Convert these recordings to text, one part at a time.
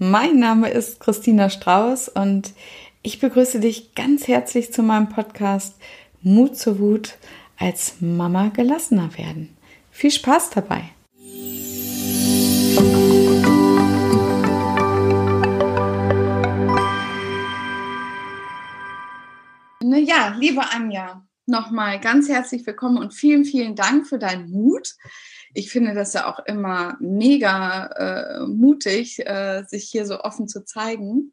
mein Name ist Christina Strauß und ich begrüße dich ganz herzlich zu meinem Podcast Mut zur Wut als Mama gelassener werden. Viel Spaß dabei! Ja, liebe Anja, nochmal ganz herzlich willkommen und vielen, vielen Dank für deinen Mut ich finde das ja auch immer mega äh, mutig, äh, sich hier so offen zu zeigen.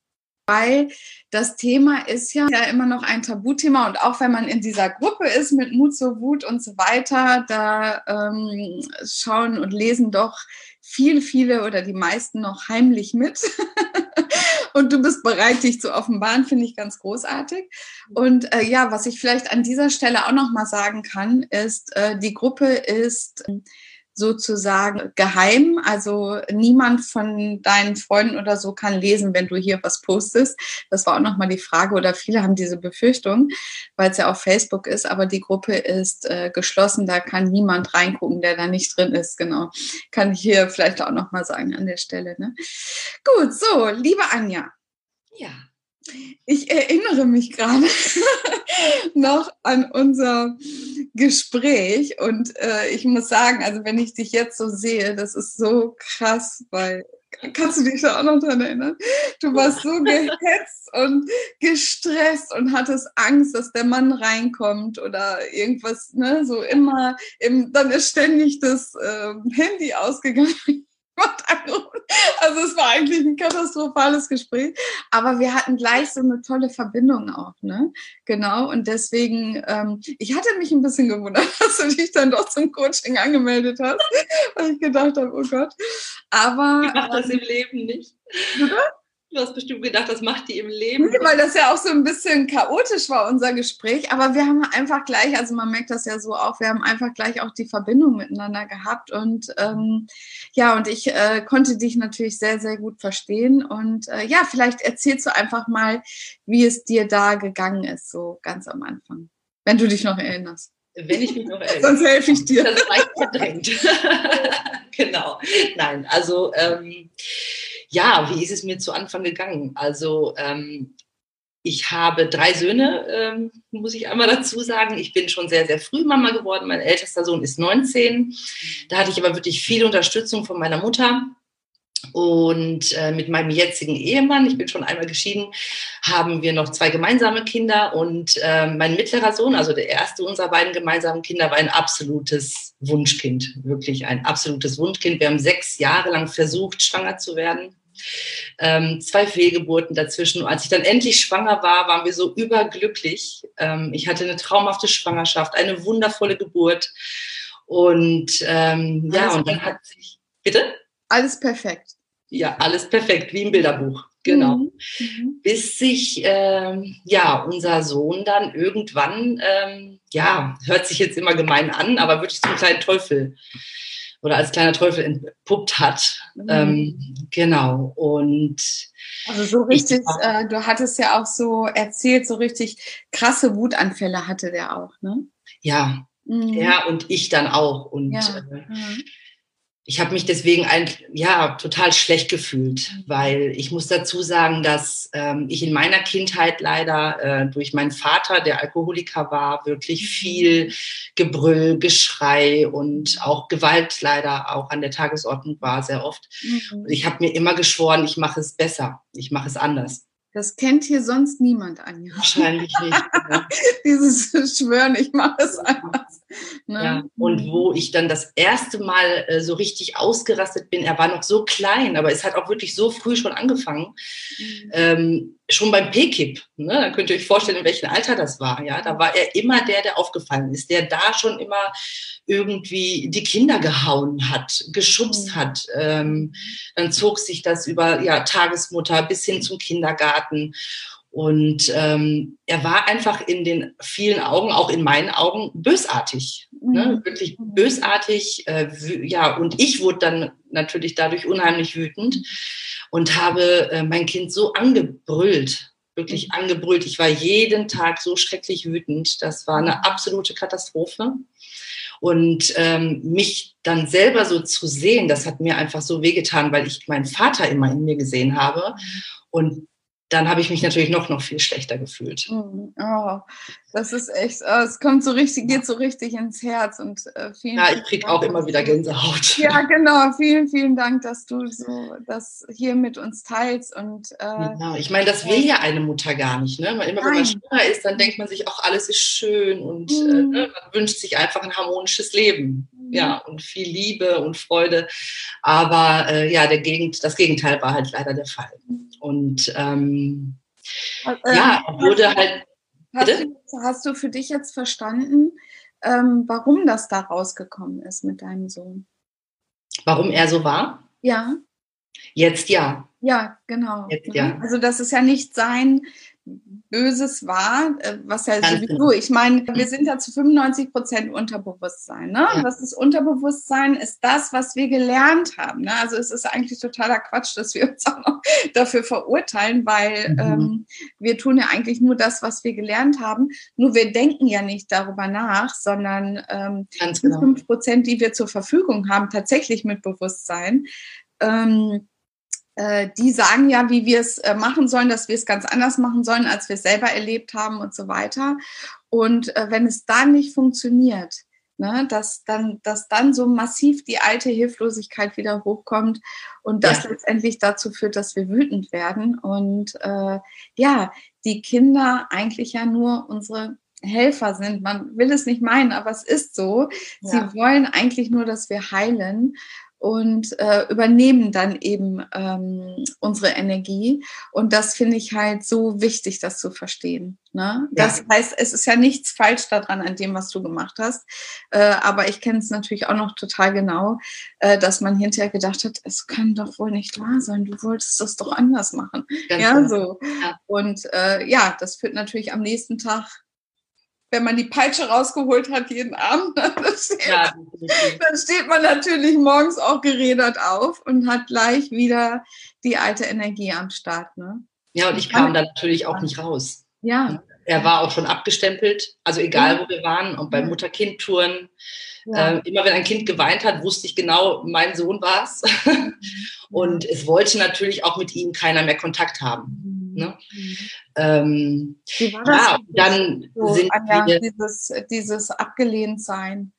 Weil das Thema ist ja, ja immer noch ein Tabuthema und auch wenn man in dieser Gruppe ist mit Mut zur Wut und so weiter, da ähm, schauen und lesen doch viele, viele oder die meisten noch heimlich mit. und du bist bereit, dich zu offenbaren, finde ich ganz großartig. Und äh, ja, was ich vielleicht an dieser Stelle auch noch mal sagen kann, ist, äh, die Gruppe ist sozusagen geheim. Also niemand von deinen Freunden oder so kann lesen, wenn du hier was postest. Das war auch nochmal die Frage oder viele haben diese Befürchtung, weil es ja auf Facebook ist, aber die Gruppe ist äh, geschlossen, da kann niemand reingucken, der da nicht drin ist. Genau. Kann ich hier vielleicht auch nochmal sagen an der Stelle. Ne? Gut, so, liebe Anja. Ja. Ich erinnere mich gerade noch an unser Gespräch und äh, ich muss sagen, also wenn ich dich jetzt so sehe, das ist so krass, weil kannst du dich da auch noch dran erinnern? Du warst so gehetzt und gestresst und hattest Angst, dass der Mann reinkommt oder irgendwas, ne, so immer, im, dann ist ständig das äh, Handy ausgegangen also es war eigentlich ein katastrophales Gespräch, aber wir hatten gleich so eine tolle Verbindung auch, ne? Genau. Und deswegen, ähm, ich hatte mich ein bisschen gewundert, dass du dich dann doch zum Coaching angemeldet hast, weil ich gedacht habe, oh Gott. Aber ich mache das ähm, im Leben nicht. Oder? Du hast bestimmt gedacht, das macht die im Leben. Nee, weil das ja auch so ein bisschen chaotisch war, unser Gespräch. Aber wir haben einfach gleich, also man merkt das ja so auch, wir haben einfach gleich auch die Verbindung miteinander gehabt. Und ähm, ja, und ich äh, konnte dich natürlich sehr, sehr gut verstehen. Und äh, ja, vielleicht erzählst du einfach mal, wie es dir da gegangen ist, so ganz am Anfang. Wenn du dich noch erinnerst. Wenn ich mich noch erinnere. Sonst helfe ich dir. Das war verdrängt. genau. Nein, also ähm, ja, wie ist es mir zu Anfang gegangen? Also ähm, ich habe drei Söhne, ähm, muss ich einmal dazu sagen. Ich bin schon sehr, sehr früh Mama geworden. Mein ältester Sohn ist 19. Da hatte ich aber wirklich viel Unterstützung von meiner Mutter. Und äh, mit meinem jetzigen Ehemann, ich bin schon einmal geschieden, haben wir noch zwei gemeinsame Kinder. Und äh, mein mittlerer Sohn, also der erste unserer beiden gemeinsamen Kinder, war ein absolutes Wunschkind. Wirklich ein absolutes Wunschkind. Wir haben sechs Jahre lang versucht, schwanger zu werden ähm, zwei Fehlgeburten dazwischen. Und als ich dann endlich schwanger war, waren wir so überglücklich. Ähm, ich hatte eine traumhafte Schwangerschaft, eine wundervolle Geburt. Und ähm, ja, und dann hat sich, bitte? Alles perfekt. Ja, alles perfekt, wie im Bilderbuch. Genau. Mhm. mhm. Bis sich ähm, ja unser Sohn dann irgendwann, ähm, ja, hört sich jetzt immer gemein an, aber wirklich zum kleinen Teufel oder als kleiner Teufel entpuppt hat. Mhm. Ähm, genau. Und also so richtig, äh, du hattest ja auch so erzählt, so richtig krasse Wutanfälle hatte der auch, ne? Ja, mhm. ja, und ich dann auch. Und ja. äh, mhm ich habe mich deswegen ein, ja total schlecht gefühlt, mhm. weil ich muss dazu sagen, dass ähm, ich in meiner Kindheit leider äh, durch meinen Vater, der Alkoholiker war, wirklich mhm. viel Gebrüll, Geschrei und auch Gewalt leider auch an der Tagesordnung war sehr oft. Mhm. Ich habe mir immer geschworen, ich mache es besser, ich mache es anders. Das kennt hier sonst niemand, Anja. Wahrscheinlich nicht. Dieses Schwören, ich mache es anders. Ne? Ja, und wo ich dann das erste Mal äh, so richtig ausgerastet bin, er war noch so klein, aber es hat auch wirklich so früh schon angefangen. Mhm. Ähm, schon beim P-Kip, ne, da könnt ihr euch vorstellen, in welchem Alter das war. Ja, da war er immer der, der aufgefallen ist, der da schon immer irgendwie die Kinder gehauen hat, geschubst mhm. hat. Ähm, dann zog sich das über ja, Tagesmutter bis hin zum Kindergarten. Und ähm, er war einfach in den vielen Augen, auch in meinen Augen, bösartig. Ne? Mhm. Ne? Wirklich bösartig. Äh, ja, und ich wurde dann natürlich dadurch unheimlich wütend und habe äh, mein Kind so angebrüllt, wirklich mhm. angebrüllt. Ich war jeden Tag so schrecklich wütend. Das war eine absolute Katastrophe. Und ähm, mich dann selber so zu sehen, das hat mir einfach so wehgetan, weil ich meinen Vater immer in mir gesehen habe. Und dann habe ich mich natürlich noch, noch viel schlechter gefühlt. Mhm. Oh, das ist echt, oh, es kommt so richtig, geht so richtig ins Herz und äh, vielen Ja, ich kriege auch immer wieder Gänsehaut. Ja, genau. Vielen, vielen Dank, dass du so das hier mit uns teilst und äh, genau. Ich meine, das will ja eine Mutter gar nicht. Ne? Immer wenn man schwanger ist, dann denkt man sich auch, alles ist schön und mhm. äh, man wünscht sich einfach ein harmonisches Leben. Mhm. Ja, und viel Liebe und Freude. Aber äh, ja, der Gegend, das Gegenteil war halt leider der Fall. Und ähm, äh, ja, wurde halt. Hast du, hast du, für dich jetzt verstanden, ähm, warum das da rausgekommen ist mit deinem Sohn? Warum er so war? Ja. Jetzt ja. Ja, genau. Jetzt ja. Also das ist ja nicht sein Böses war, äh, was ja sowieso, genau. ich meine, wir sind ja zu 95 Prozent Unterbewusstsein. Ne? Ja. Was ist Unterbewusstsein? Ist das, was wir gelernt haben. Ne? Also es ist eigentlich totaler Quatsch, dass wir uns auch noch dafür verurteilen, weil mhm. ähm, wir tun ja eigentlich nur das, was wir gelernt haben. Nur wir denken ja nicht darüber nach, sondern ähm, Ganz genau. 5 Prozent, die wir zur Verfügung haben, tatsächlich mit Bewusstsein. Ähm, äh, die sagen ja, wie wir es äh, machen sollen, dass wir es ganz anders machen sollen, als wir es selber erlebt haben und so weiter. Und äh, wenn es dann nicht funktioniert, ne, dass, dann, dass dann so massiv die alte Hilflosigkeit wieder hochkommt und das ja. letztendlich dazu führt, dass wir wütend werden. Und äh, ja, die Kinder eigentlich ja nur unsere Helfer sind. Man will es nicht meinen, aber es ist so. Ja. Sie wollen eigentlich nur, dass wir heilen und äh, übernehmen dann eben ähm, unsere Energie. Und das finde ich halt so wichtig, das zu verstehen. Ne? Das ja. heißt, es ist ja nichts falsch daran an dem, was du gemacht hast. Äh, aber ich kenne es natürlich auch noch total genau, äh, dass man hinterher gedacht hat, es kann doch wohl nicht wahr sein, du wolltest das doch anders machen. Ganz ja, genau. so. Ja. Und äh, ja, das führt natürlich am nächsten Tag wenn man die Peitsche rausgeholt hat jeden Abend, dann steht, ja, dann steht man natürlich morgens auch gerädert auf und hat gleich wieder die alte Energie am Start. Ne? Ja, und ich kam dann natürlich auch nicht raus. Ja. Er war auch schon abgestempelt, also egal ja. wo wir waren, und bei Mutter-Kind-Touren. Ja. Äh, immer wenn ein Kind geweint hat, wusste ich genau, mein Sohn war es. Mhm. und es wollte natürlich auch mit ihm keiner mehr Kontakt haben. Ne? Mhm. Ähm, Wie war das? Ja, dann so, sind Anja, wir, dieses, dieses Abgelehntsein.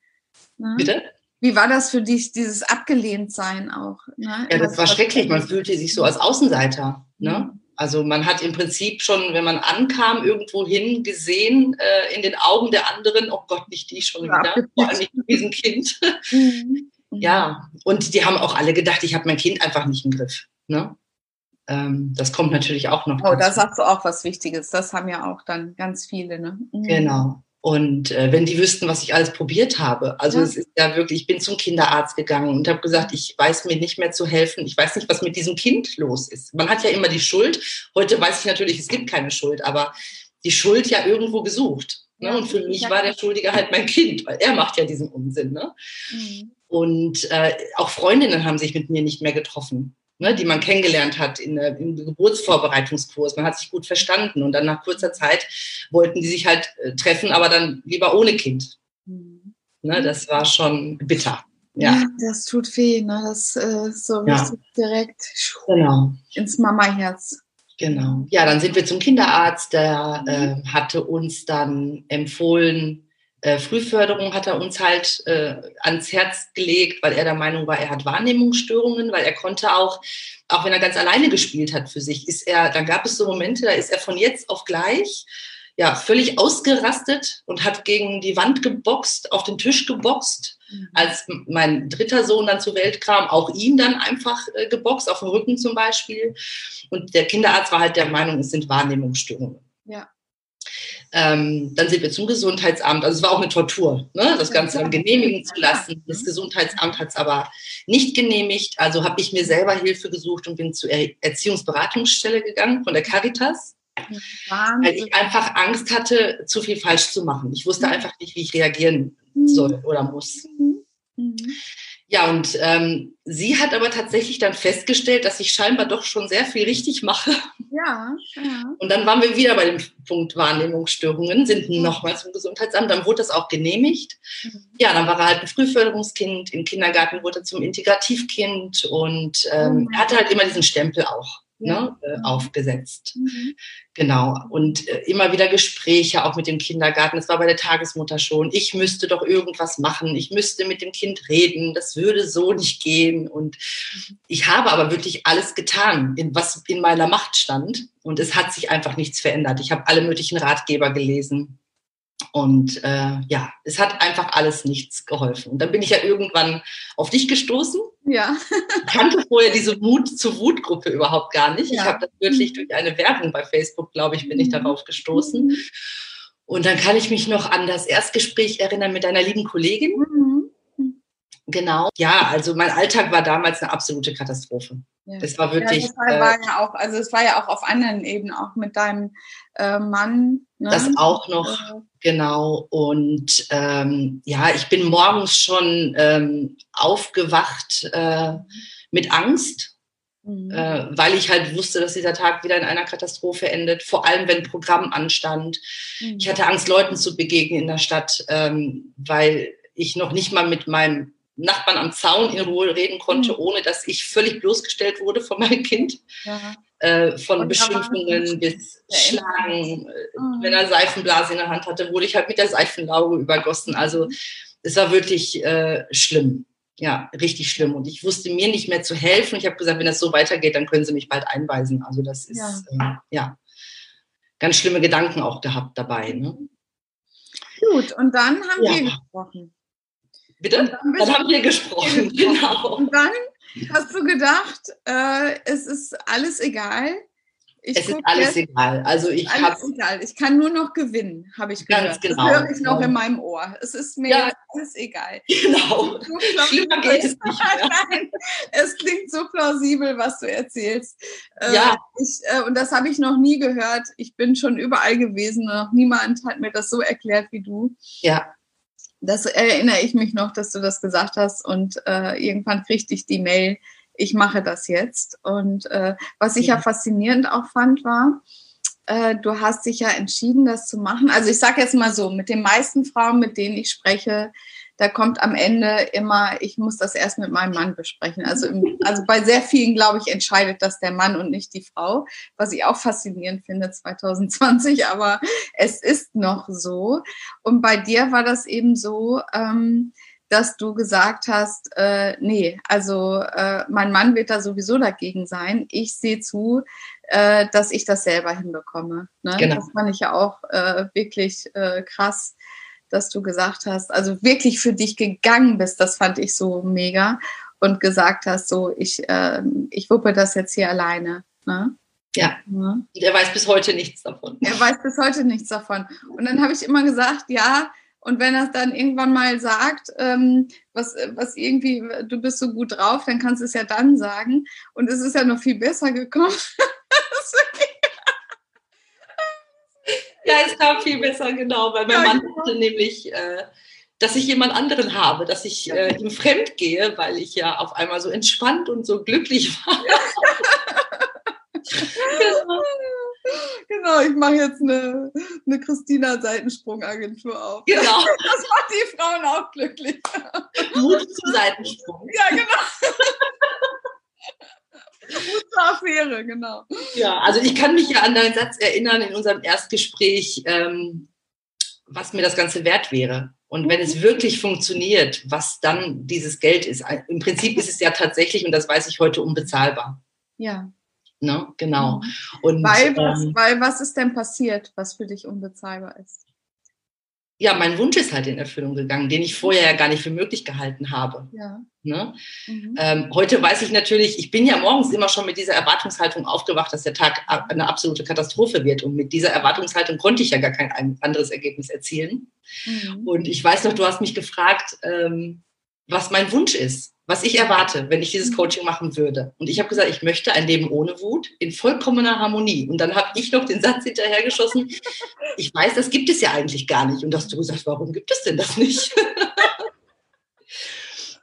Ne? Bitte? Wie war das für dich, dieses Abgelehntsein auch? Ne? Ja, das war schrecklich. Man fühlte sich so als Außenseiter. Ne? Mhm. Also man hat im Prinzip schon, wenn man ankam, irgendwo hin gesehen, äh, in den Augen der anderen, oh Gott, nicht die schon ja, wieder, vor allem nicht mit diesem Kind. Mhm. Ja, und die haben auch alle gedacht, ich habe mein Kind einfach nicht im Griff. Ne? Ähm, das kommt natürlich auch noch. Oh, da sagst du auch was Wichtiges. Das haben ja auch dann ganz viele. Ne? Mhm. Genau. Und äh, wenn die wüssten, was ich alles probiert habe, also ja. es ist ja wirklich, ich bin zum Kinderarzt gegangen und habe gesagt, ich weiß mir nicht mehr zu helfen, ich weiß nicht, was mit diesem Kind los ist. Man hat ja immer die Schuld. Heute weiß ich natürlich, es gibt keine Schuld, aber die Schuld ja irgendwo gesucht. Ne? Und für mich war der Schuldige halt mein Kind, weil er macht ja diesen Unsinn. Ne? Mhm. Und äh, auch Freundinnen haben sich mit mir nicht mehr getroffen ne, die man kennengelernt hat in, äh, im Geburtsvorbereitungskurs. Man hat sich gut verstanden und dann nach kurzer Zeit wollten die sich halt äh, treffen, aber dann lieber ohne Kind. Mhm. Ne, das war schon bitter. Ja. ja, das tut weh, ne? Das äh, so ja. direkt genau. ins Mama-Herz. Genau. Ja, dann sind wir zum Kinderarzt. Der äh, hatte uns dann empfohlen, äh, Frühförderung hat er uns halt äh, ans Herz gelegt, weil er der Meinung war, er hat Wahrnehmungsstörungen, weil er konnte auch, auch wenn er ganz alleine gespielt hat für sich, ist er, dann gab es so Momente, da ist er von jetzt auf gleich ja völlig ausgerastet und hat gegen die Wand geboxt, auf den Tisch geboxt. Mhm. Als mein dritter Sohn dann zur Welt kam, auch ihn dann einfach äh, geboxt, auf dem Rücken zum Beispiel. Und der Kinderarzt war halt der Meinung, es sind Wahrnehmungsstörungen. Ja. Ähm, dann sind wir zum Gesundheitsamt. Also es war auch eine Tortur, ne? das Ganze dann genehmigen zu lassen. Das Gesundheitsamt hat es aber nicht genehmigt. Also habe ich mir selber Hilfe gesucht und bin zur Erziehungsberatungsstelle gegangen von der Caritas. Wahnsinn. Weil ich einfach Angst hatte, zu viel falsch zu machen. Ich wusste mhm. einfach nicht, wie ich reagieren mhm. soll oder muss. Mhm. Ja, und ähm, sie hat aber tatsächlich dann festgestellt, dass ich scheinbar doch schon sehr viel richtig mache. Ja, ja. Und dann waren wir wieder bei dem Punkt Wahrnehmungsstörungen, sind nochmal zum Gesundheitsamt, dann wurde das auch genehmigt. Mhm. Ja, dann war er halt ein Frühförderungskind, im Kindergarten wurde er zum Integrativkind und ähm, mhm. er hatte halt immer diesen Stempel auch ne, äh, aufgesetzt. Mhm. Genau. Und äh, immer wieder Gespräche auch mit dem Kindergarten. Das war bei der Tagesmutter schon. Ich müsste doch irgendwas machen. Ich müsste mit dem Kind reden. Das würde so nicht gehen. Und mhm. ich habe aber wirklich alles getan, in, was in meiner Macht stand. Und es hat sich einfach nichts verändert. Ich habe alle möglichen Ratgeber gelesen. Und äh, ja, es hat einfach alles nichts geholfen. Und dann bin ich ja irgendwann auf dich gestoßen. Ja. ich kannte vorher diese Mut zur Wutgruppe überhaupt gar nicht. Ja. Ich habe das wirklich durch eine Werbung bei Facebook, glaube ich, bin ich mhm. darauf gestoßen. Mhm. Und dann kann ich mich noch an das Erstgespräch erinnern mit deiner lieben Kollegin. Genau. Ja, also mein Alltag war damals eine absolute Katastrophe. Ja. Das war wirklich. Ja, das war, war, äh, ja auch, also es war ja auch auf anderen Ebenen, auch mit deinem äh, Mann. Ne? Das auch noch, äh. genau. Und ähm, ja, ich bin morgens schon ähm, aufgewacht äh, mit Angst. Mhm. Äh, weil ich halt wusste, dass dieser Tag wieder in einer Katastrophe endet, vor allem wenn Programm anstand. Mhm. Ich hatte Angst, Leuten zu begegnen in der Stadt, ähm, weil ich noch nicht mal mit meinem Nachbarn am Zaun in Ruhe reden konnte, mhm. ohne dass ich völlig bloßgestellt wurde von meinem Kind. Ja. Äh, von Und Beschimpfungen bis Schlagen. Mhm. Wenn er Seifenblase in der Hand hatte, wurde ich halt mit der Seifenlauge übergossen. Also es war wirklich äh, schlimm. Ja, richtig schlimm. Und ich wusste mir nicht mehr zu helfen. Ich habe gesagt, wenn das so weitergeht, dann können sie mich bald einweisen. Also das ist ja, äh, ja ganz schlimme Gedanken auch gehabt dabei. Ne? Gut, und dann haben ja. wir gesprochen. Bitte? Dann, dann, haben wir gesprochen, genau. Und dann hast du gedacht, äh, es ist alles egal. Ich es ist alles jetzt, egal. Also ich alles hab, egal. Ich kann nur noch gewinnen, habe ich gehört. Ganz genau. Das höre ich noch in meinem Ohr. Es ist mir ja. alles egal. Genau. So Schlimmer geht es nicht. Nein, es klingt so plausibel, was du erzählst. Äh, ja. Ich, äh, und das habe ich noch nie gehört. Ich bin schon überall gewesen. Noch niemand hat mir das so erklärt wie du. Ja. Das erinnere ich mich noch, dass du das gesagt hast und äh, irgendwann kriegte ich die Mail, ich mache das jetzt. Und äh, was ich ja. ja faszinierend auch fand, war, äh, du hast dich ja entschieden, das zu machen. Also ich sage jetzt mal so, mit den meisten Frauen, mit denen ich spreche, da kommt am Ende immer, ich muss das erst mit meinem Mann besprechen. Also, im, also bei sehr vielen, glaube ich, entscheidet das der Mann und nicht die Frau, was ich auch faszinierend finde 2020, aber es ist noch so. Und bei dir war das eben so, ähm, dass du gesagt hast, äh, nee, also äh, mein Mann wird da sowieso dagegen sein. Ich sehe zu, äh, dass ich das selber hinbekomme. Ne? Genau. Das fand ich ja auch äh, wirklich äh, krass dass du gesagt hast, also wirklich für dich gegangen bist, das fand ich so mega und gesagt hast, so ich, äh, ich wuppe das jetzt hier alleine. Ne? Ja. ja. Er weiß bis heute nichts davon. Er weiß bis heute nichts davon. Und dann habe ich immer gesagt, ja, und wenn er es dann irgendwann mal sagt, ähm, was, was irgendwie, du bist so gut drauf, dann kannst du es ja dann sagen. Und es ist ja noch viel besser gekommen. Ja, es kam viel besser, genau, weil mein ja, Mann genau. nämlich, äh, dass ich jemand anderen habe, dass ich äh, ihm fremd gehe, weil ich ja auf einmal so entspannt und so glücklich war. genau. Genau, ich mache jetzt eine, eine Christina-Seitensprung-Agentur auf. Genau. Das macht die Frauen auch glücklich. Mut zum Seitensprung. Ja, genau. Gute Affäre, genau. Ja, also ich kann mich ja an deinen Satz erinnern in unserem Erstgespräch, ähm, was mir das Ganze wert wäre. Und wenn es wirklich funktioniert, was dann dieses Geld ist. Im Prinzip ist es ja tatsächlich, und das weiß ich heute, unbezahlbar. Ja. Ne? Genau. Mhm. Und, weil, was, ähm, weil was ist denn passiert, was für dich unbezahlbar ist? ja, mein Wunsch ist halt in Erfüllung gegangen, den ich vorher ja gar nicht für möglich gehalten habe. Ja. Ne? Mhm. Ähm, heute weiß ich natürlich, ich bin ja morgens immer schon mit dieser Erwartungshaltung aufgewacht, dass der Tag eine absolute Katastrophe wird. Und mit dieser Erwartungshaltung konnte ich ja gar kein anderes Ergebnis erzielen. Mhm. Und ich weiß noch, du hast mich gefragt, ähm, was mein Wunsch ist was ich erwarte, wenn ich dieses mhm. Coaching machen würde. Und ich habe gesagt, ich möchte ein Leben ohne Wut in vollkommener Harmonie. Und dann habe ich noch den Satz hinterhergeschossen, ich weiß, das gibt es ja eigentlich gar nicht. Und hast du gesagt, warum gibt es denn das nicht?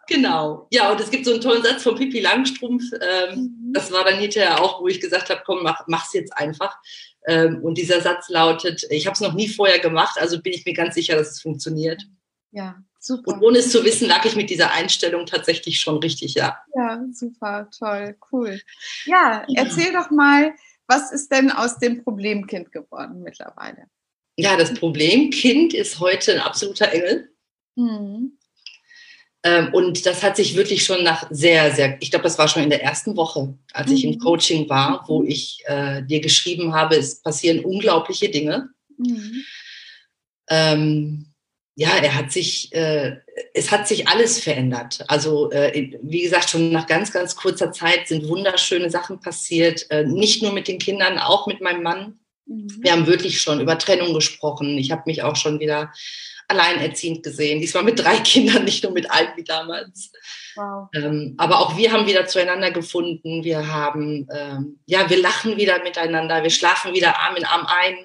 Genau. Ja, und es gibt so einen tollen Satz von Pippi Langstrumpf. Ähm, mhm. Das war dann hinterher auch, wo ich gesagt habe, komm, mach, mach's jetzt einfach. Ähm, und dieser Satz lautet, ich habe es noch nie vorher gemacht, also bin ich mir ganz sicher, dass es funktioniert. Ja, super. Und ohne es zu wissen, lag ich mit dieser Einstellung tatsächlich schon richtig, ja. Ja, super, toll, cool. Ja, erzähl doch mal, was ist denn aus dem Problemkind geworden mittlerweile? Ja, das Problemkind ist heute ein absoluter Engel. Mhm. Ähm, und das hat sich wirklich schon nach sehr, sehr, ich glaube, das war schon in der ersten Woche, als ich im mhm. Coaching war, wo ich äh, dir geschrieben habe, es passieren unglaubliche Dinge. Mhm. Ähm, ja, er hat sich, äh, es hat sich alles verändert. Also äh, wie gesagt, schon nach ganz, ganz kurzer Zeit sind wunderschöne Sachen passiert. Äh, nicht nur mit den Kindern, auch mit meinem Mann. Mhm. Wir haben wirklich schon über Trennung gesprochen. Ich habe mich auch schon wieder alleinerziehend gesehen. Diesmal mit drei Kindern, nicht nur mit einem wie damals. Wow. Ähm, aber auch wir haben wieder zueinander gefunden. Wir haben, ähm, ja, wir lachen wieder miteinander. Wir schlafen wieder Arm in Arm ein.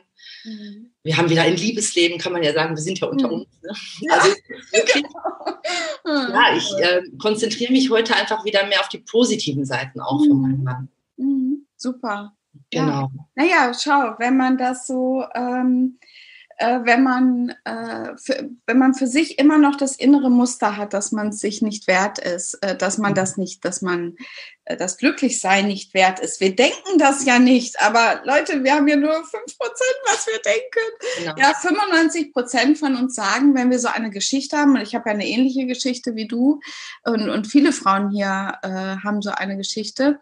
Mhm. Wir haben wieder ein Liebesleben, kann man ja sagen. Wir sind ja unter mhm. uns. Ne? Ja. Also wirklich, ja, ich äh, konzentriere mich heute einfach wieder mehr auf die positiven Seiten auch mhm. von meinem Mann. Mhm. Super. Genau. Ja. Naja, schau, wenn man das so ähm, äh, wenn, man, äh, für, wenn man für sich immer noch das innere Muster hat, dass man sich nicht wert ist, äh, dass man das nicht, dass man äh, das Glücklichsein nicht wert ist. Wir denken das ja nicht, aber Leute, wir haben ja nur 5%, was wir denken. Genau. Ja, 95 Prozent von uns sagen, wenn wir so eine Geschichte haben, und ich habe ja eine ähnliche Geschichte wie du, und, und viele Frauen hier äh, haben so eine Geschichte,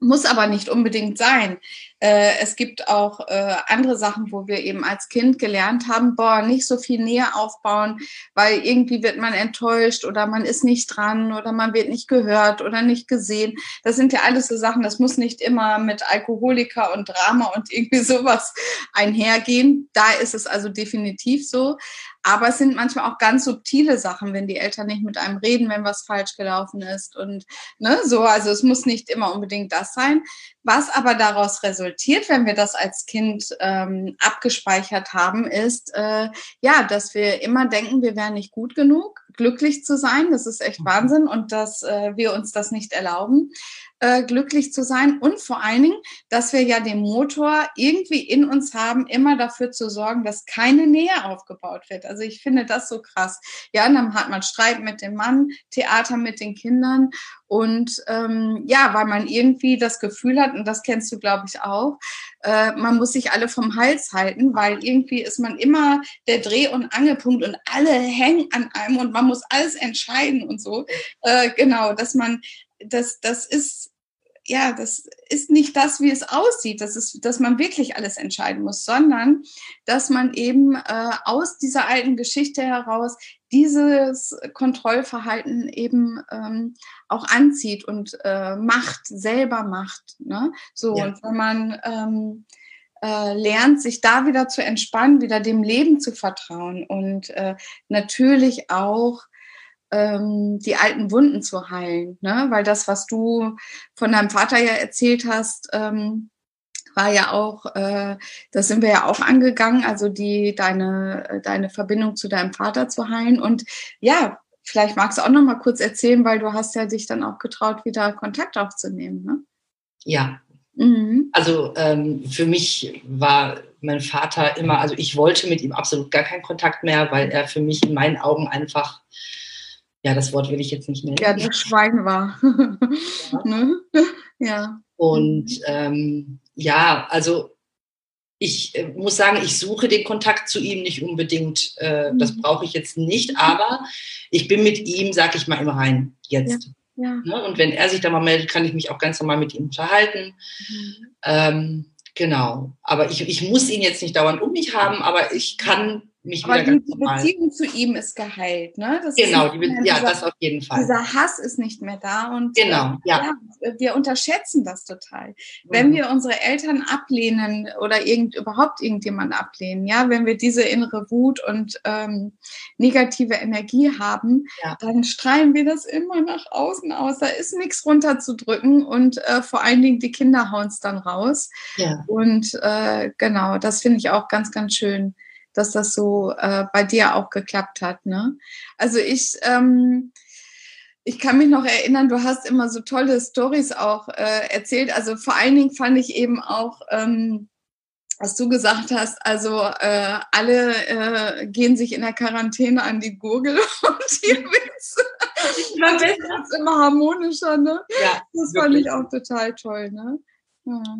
muss aber nicht unbedingt sein. Äh, es gibt auch äh, andere Sachen, wo wir eben als Kind gelernt haben, boah, nicht so viel Nähe aufbauen, weil irgendwie wird man enttäuscht oder man ist nicht dran oder man wird nicht gehört oder nicht gesehen. Das sind ja alles so Sachen, das muss nicht immer mit Alkoholiker und Drama und irgendwie sowas einhergehen. Da ist es also definitiv so. Aber es sind manchmal auch ganz subtile Sachen, wenn die Eltern nicht mit einem reden, wenn was falsch gelaufen ist und ne, so. Also es muss nicht immer unbedingt das sein. Was aber daraus resultiert, wenn wir das als Kind ähm, abgespeichert haben, ist äh, ja, dass wir immer denken, wir wären nicht gut genug, glücklich zu sein. Das ist echt mhm. Wahnsinn und dass äh, wir uns das nicht erlauben äh, glücklich zu sein und vor allen Dingen, dass wir ja den Motor irgendwie in uns haben, immer dafür zu sorgen, dass keine Nähe aufgebaut wird. Also ich finde das so krass. Ja, dann hat man Streit mit dem Mann, Theater mit den Kindern und ähm, ja, weil man irgendwie das Gefühl hat, und das kennst du, glaube ich, auch, äh, man muss sich alle vom Hals halten, weil irgendwie ist man immer der Dreh- und Angelpunkt und alle hängen an einem und man muss alles entscheiden und so. Äh, genau, dass man das, das ist, ja, das ist nicht das, wie es aussieht, das ist, dass man wirklich alles entscheiden muss, sondern dass man eben äh, aus dieser alten Geschichte heraus dieses Kontrollverhalten eben ähm, auch anzieht und äh, macht, selber macht. Ne? So, ja. und wenn man ähm, äh, lernt, sich da wieder zu entspannen, wieder dem Leben zu vertrauen und äh, natürlich auch ähm, die alten Wunden zu heilen. Ne? Weil das, was du von deinem Vater ja erzählt hast, ähm, war ja auch, äh, das sind wir ja auch angegangen, also die deine deine Verbindung zu deinem Vater zu heilen und ja, vielleicht magst du auch noch mal kurz erzählen, weil du hast ja dich dann auch getraut, wieder Kontakt aufzunehmen, ne? Ja. Mhm. Also ähm, für mich war mein Vater immer, also ich wollte mit ihm absolut gar keinen Kontakt mehr, weil er für mich in meinen Augen einfach ja, das Wort will ich jetzt nicht nennen. Ja, das Schwein war. ja. ne? ja. Und ähm, ja, also ich äh, muss sagen, ich suche den Kontakt zu ihm nicht unbedingt. Äh, mhm. Das brauche ich jetzt nicht, aber ich bin mit ihm, sag ich mal, im Rein jetzt. Ja. Ja. Ne? Und wenn er sich da mal meldet, kann ich mich auch ganz normal mit ihm unterhalten. Mhm. Ähm, genau. Aber ich, ich muss ihn jetzt nicht dauernd um mich haben, aber ich kann mich Aber wieder die Beziehung zu ihm ist geheilt, ne? Das genau, die, ja, dieser, das auf jeden Fall. Dieser Hass ist nicht mehr da und genau, äh, ja. ja. wir unterschätzen das total. Mhm. Wenn wir unsere Eltern ablehnen oder irgend, überhaupt irgendjemand ablehnen, ja, wenn wir diese innere Wut und ähm, negative Energie haben, ja. dann strahlen wir das immer nach außen aus. Da ist nichts runterzudrücken und äh, vor allen Dingen die Kinder hauen es dann raus. Ja. Und äh, genau, das finde ich auch ganz, ganz schön dass das so äh, bei dir auch geklappt hat. Ne? Also ich, ähm, ich kann mich noch erinnern, du hast immer so tolle Stories auch äh, erzählt. Also vor allen Dingen fand ich eben auch, ähm, was du gesagt hast, also äh, alle äh, gehen sich in der Quarantäne an die Gurgel und die Witze. Das ist immer harmonischer, ne? Ja, das fand wirklich. ich auch total toll, ne?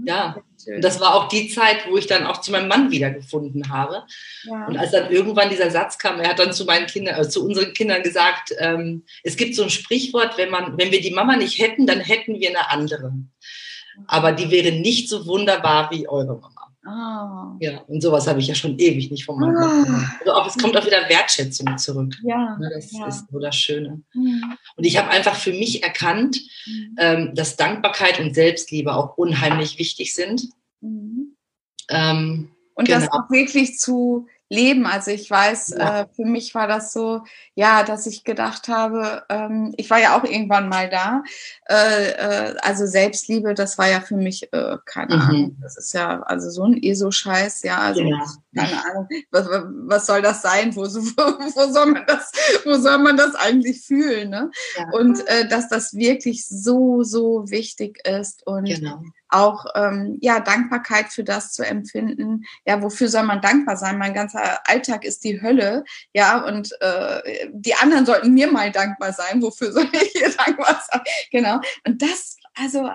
Ja, und das war auch die Zeit, wo ich dann auch zu meinem Mann wiedergefunden habe. Ja. Und als dann irgendwann dieser Satz kam, er hat dann zu meinen Kindern, äh, zu unseren Kindern gesagt, ähm, es gibt so ein Sprichwort, wenn man, wenn wir die Mama nicht hätten, dann hätten wir eine andere. Aber die wäre nicht so wunderbar wie eure Mama. Ah. Ja, und sowas habe ich ja schon ewig nicht von meinem ah. Also auch, es kommt auch wieder Wertschätzung zurück. Ja. Ne, das ja. ist so das Schöne. Mhm. Und ich habe einfach für mich erkannt, mhm. ähm, dass Dankbarkeit und Selbstliebe auch unheimlich wichtig sind. Mhm. Ähm, und genau. das auch wirklich zu leben. Also ich weiß, ja. äh, für mich war das so, ja, dass ich gedacht habe, ähm, ich war ja auch irgendwann mal da. Äh, äh, also Selbstliebe, das war ja für mich, äh, keine mhm. Ahnung, das ist ja also so ein ESO-Scheiß, ja, also ja. keine Ahnung, was, was soll das sein? Wo, wo, wo, soll man das, wo soll man das eigentlich fühlen? Ne? Ja. Und äh, dass das wirklich so, so wichtig ist und genau auch ähm, ja Dankbarkeit für das zu empfinden. Ja, wofür soll man dankbar sein? Mein ganzer Alltag ist die Hölle. Ja, und äh, die anderen sollten mir mal dankbar sein. Wofür soll ich hier dankbar sein? Genau. Und das, also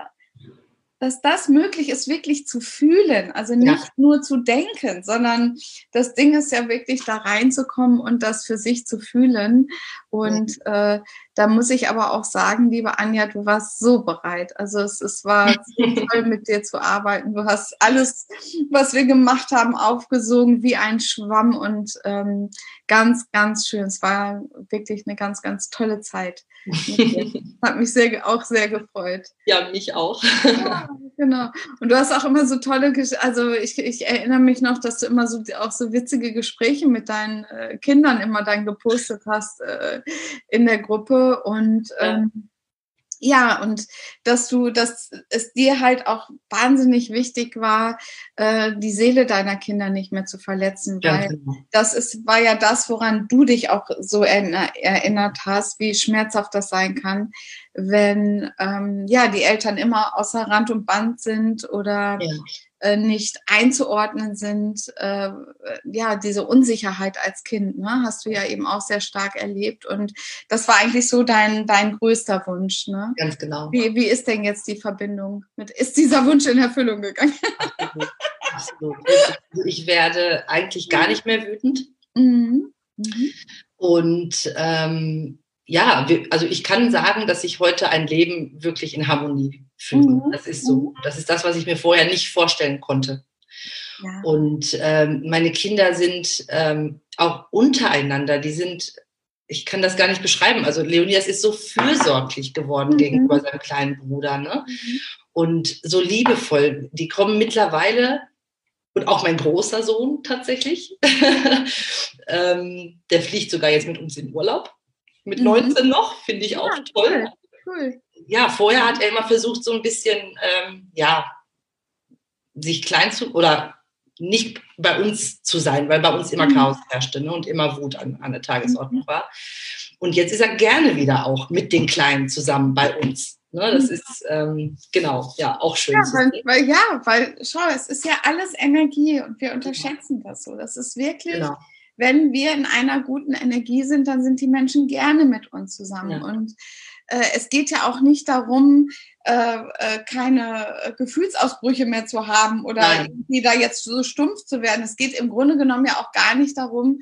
dass das möglich ist, wirklich zu fühlen, also nicht ja. nur zu denken, sondern das Ding ist ja wirklich da reinzukommen und das für sich zu fühlen. Und äh, da muss ich aber auch sagen, liebe Anja, du warst so bereit. Also es, es war so toll, mit dir zu arbeiten. Du hast alles, was wir gemacht haben, aufgesogen wie ein Schwamm und ähm, ganz, ganz schön. Es war wirklich eine ganz, ganz tolle Zeit. Hat mich sehr, auch sehr gefreut. Ja, mich auch. Ja, genau. Und du hast auch immer so tolle, also ich, ich erinnere mich noch, dass du immer so auch so witzige Gespräche mit deinen äh, Kindern immer dann gepostet hast äh, in der Gruppe und ähm, ja, und dass du, dass es dir halt auch wahnsinnig wichtig war, äh, die Seele deiner Kinder nicht mehr zu verletzen, weil genau. das ist, war ja das, woran du dich auch so erinnert hast, wie schmerzhaft das sein kann, wenn ähm, ja die Eltern immer außer Rand und Band sind oder ja. Äh, nicht einzuordnen sind. Äh, ja, diese Unsicherheit als Kind, ne, hast du ja eben auch sehr stark erlebt und das war eigentlich so dein dein größter Wunsch, ne? Ganz genau. Wie, wie ist denn jetzt die Verbindung mit? Ist dieser Wunsch in Erfüllung gegangen? Absolut. Absolut. Also ich werde eigentlich gar nicht mehr wütend. Mhm. Mhm. Und ähm, ja, also ich kann sagen, dass ich heute ein Leben wirklich in Harmonie führe. Mhm. Das ist so. Mhm. Das ist das, was ich mir vorher nicht vorstellen konnte. Ja. Und ähm, meine Kinder sind ähm, auch untereinander, die sind, ich kann das gar nicht beschreiben. Also Leonidas ist so fürsorglich geworden mhm. gegenüber seinem kleinen Bruder, ne? Mhm. Und so liebevoll. Die kommen mittlerweile, und auch mein großer Sohn tatsächlich, ähm, der fliegt sogar jetzt mit uns in Urlaub mit 19 mhm. noch, finde ich auch ja, toll. Cool. Ja, vorher hat er immer versucht, so ein bisschen, ähm, ja, sich klein zu oder nicht bei uns zu sein, weil bei uns immer mhm. Chaos herrschte ne, und immer Wut an, an der Tagesordnung mhm. war. Und jetzt ist er gerne wieder auch mit den Kleinen zusammen bei uns. Ne, das mhm. ist ähm, genau, ja, auch schön. Ja weil, weil, ja, weil schau, es ist ja alles Energie und wir unterschätzen das so. Das ist wirklich, genau wenn wir in einer guten Energie sind, dann sind die Menschen gerne mit uns zusammen. Ja. Und äh, es geht ja auch nicht darum, keine Gefühlsausbrüche mehr zu haben oder Nein. irgendwie da jetzt so stumpf zu werden. Es geht im Grunde genommen ja auch gar nicht darum,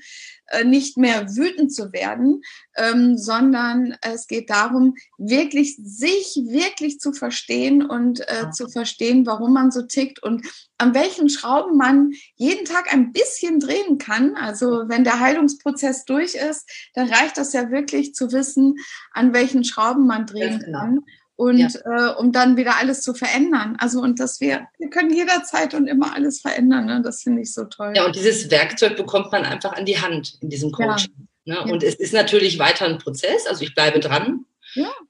äh, nicht mehr wütend zu werden, ähm, sondern es geht darum, wirklich sich wirklich zu verstehen und äh, zu verstehen, warum man so tickt und an welchen Schrauben man jeden Tag ein bisschen drehen kann. Also wenn der Heilungsprozess durch ist, dann reicht das ja wirklich zu wissen, an welchen Schrauben man drehen genau. kann und ja. äh, um dann wieder alles zu verändern. Also und dass wir, wir können jederzeit und immer alles verändern. Ne? Das finde ich so toll. Ja, und dieses Werkzeug bekommt man einfach an die Hand in diesem Coaching. Ja. Ne? Und ja. es ist natürlich weiter ein Prozess, also ich bleibe dran.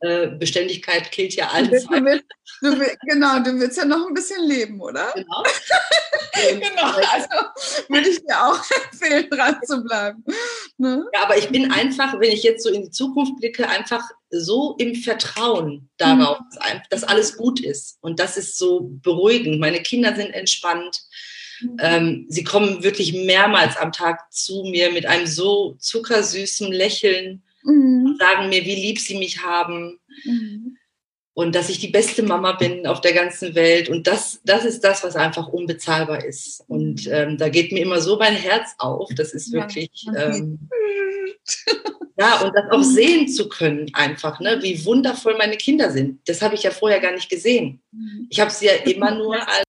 Äh, Beständigkeit killt ja alles. Du willst, du willst, genau, du willst ja noch ein bisschen leben, oder? Genau. genau, also würde ich dir auch empfehlen, dran zu bleiben. Ne? Ja, aber ich bin einfach, wenn ich jetzt so in die Zukunft blicke, einfach so im Vertrauen darauf, mhm. dass alles gut ist. Und das ist so beruhigend. Meine Kinder sind entspannt. Mhm. Ähm, sie kommen wirklich mehrmals am Tag zu mir mit einem so zuckersüßen Lächeln mhm. sagen mir, wie lieb sie mich haben. Mhm. Und dass ich die beste Mama bin auf der ganzen Welt. Und das, das ist das, was einfach unbezahlbar ist. Und mhm. ähm, da geht mir immer so mein Herz auf. Das ist wirklich. Ähm, ja, und das auch mhm. sehen zu können, einfach, ne, wie wundervoll meine Kinder sind. Das habe ich ja vorher gar nicht gesehen. Mhm. Ich habe sie ja immer nur als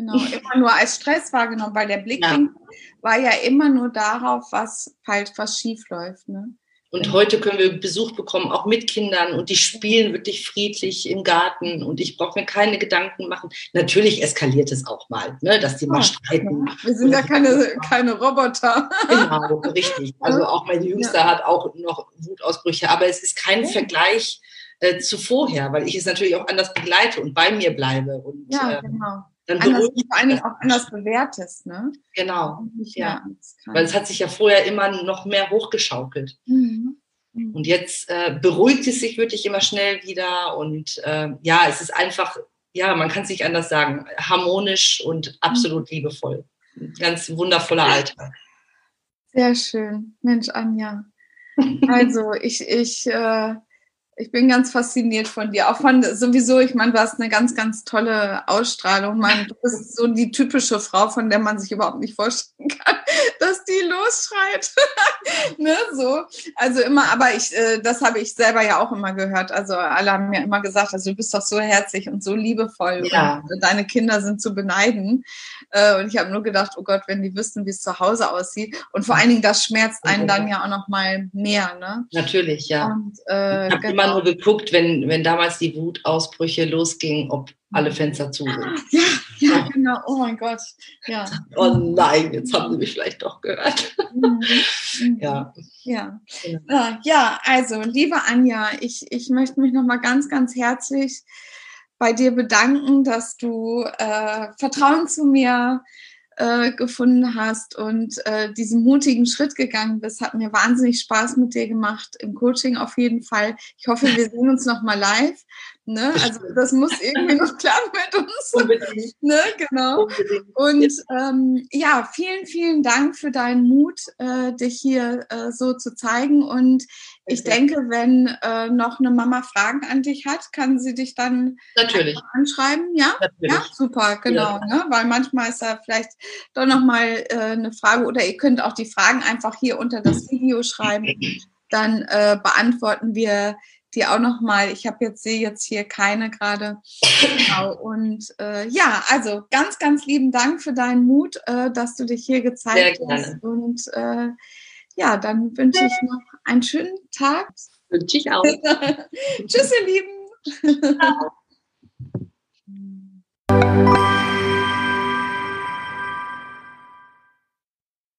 Genau, immer nur als Stress wahrgenommen, weil der Blickwinkel ja. war ja immer nur darauf, was falsch, was schief läuft. Ne? Und heute können wir Besuch bekommen, auch mit Kindern, und die spielen wirklich friedlich im Garten und ich brauche mir keine Gedanken machen. Natürlich eskaliert es auch mal, ne, dass die mal streiten. Wir sind ja keine, keine Roboter. Genau, richtig. Also auch mein Jüngster ja. hat auch noch Wutausbrüche, aber es ist kein ja. Vergleich äh, zu vorher, weil ich es natürlich auch anders begleite und bei mir bleibe. Und, ja, ähm, genau dann anders, vor allen Dingen auch anders bewertest, ne? Genau. Ja. Weil es hat sich ja vorher immer noch mehr hochgeschaukelt. Mhm. Mhm. Und jetzt äh, beruhigt es sich wirklich immer schnell wieder und äh, ja, es ist einfach, ja, man kann es nicht anders sagen, harmonisch und absolut mhm. liebevoll. Ein ganz wundervoller Alltag. Sehr schön. Mensch, Anja. Also ich, ich äh, ich bin ganz fasziniert von dir. Auch von sowieso, ich meine, du hast eine ganz, ganz tolle Ausstrahlung. Man, du bist so die typische Frau, von der man sich überhaupt nicht vorstellen kann, dass die losschreit. ne, so. Also immer, aber ich, äh, das habe ich selber ja auch immer gehört. Also alle haben mir immer gesagt, also du bist doch so herzlich und so liebevoll. Ja. Und deine Kinder sind zu beneiden. Äh, und ich habe nur gedacht, oh Gott, wenn die wüssten, wie es zu Hause aussieht. Und vor allen Dingen, das schmerzt einen dann ja auch noch mal mehr. Ne? Natürlich, ja. Und, äh, ich genau nur geguckt, wenn, wenn damals die Wutausbrüche losgingen, ob alle Fenster zu sind. Ja, ja, genau. Oh mein Gott. Ja. Oh nein, jetzt haben sie mich vielleicht doch gehört. Mhm. mhm. Ja. Ja. Genau. ja, also, liebe Anja, ich, ich möchte mich nochmal ganz, ganz herzlich bei dir bedanken, dass du äh, Vertrauen zu mir äh, gefunden hast und äh, diesen mutigen Schritt gegangen bist. Hat mir wahnsinnig Spaß mit dir gemacht, im Coaching auf jeden Fall. Ich hoffe, wir sehen uns nochmal live. Ne? Also das muss irgendwie noch klappen mit uns. Unbedingt. Ne? Genau. Unbedingt. Und ähm, ja, vielen, vielen Dank für deinen Mut, äh, dich hier äh, so zu zeigen. Und ich okay. denke, wenn äh, noch eine Mama Fragen an dich hat, kann sie dich dann Natürlich. anschreiben. Ja, Natürlich. ja, super, genau. Ja. Ne? Weil manchmal ist da vielleicht doch nochmal äh, eine Frage oder ihr könnt auch die Fragen einfach hier unter das Video schreiben. Dann äh, beantworten wir die auch noch mal. Ich habe jetzt sehe jetzt hier keine gerade. Genau. Und äh, ja, also ganz, ganz lieben Dank für deinen Mut, äh, dass du dich hier gezeigt hast. Und äh, ja, dann wünsche ich noch einen schönen Tag. Wünsche ich auch. Tschüss, ihr Lieben. Ciao.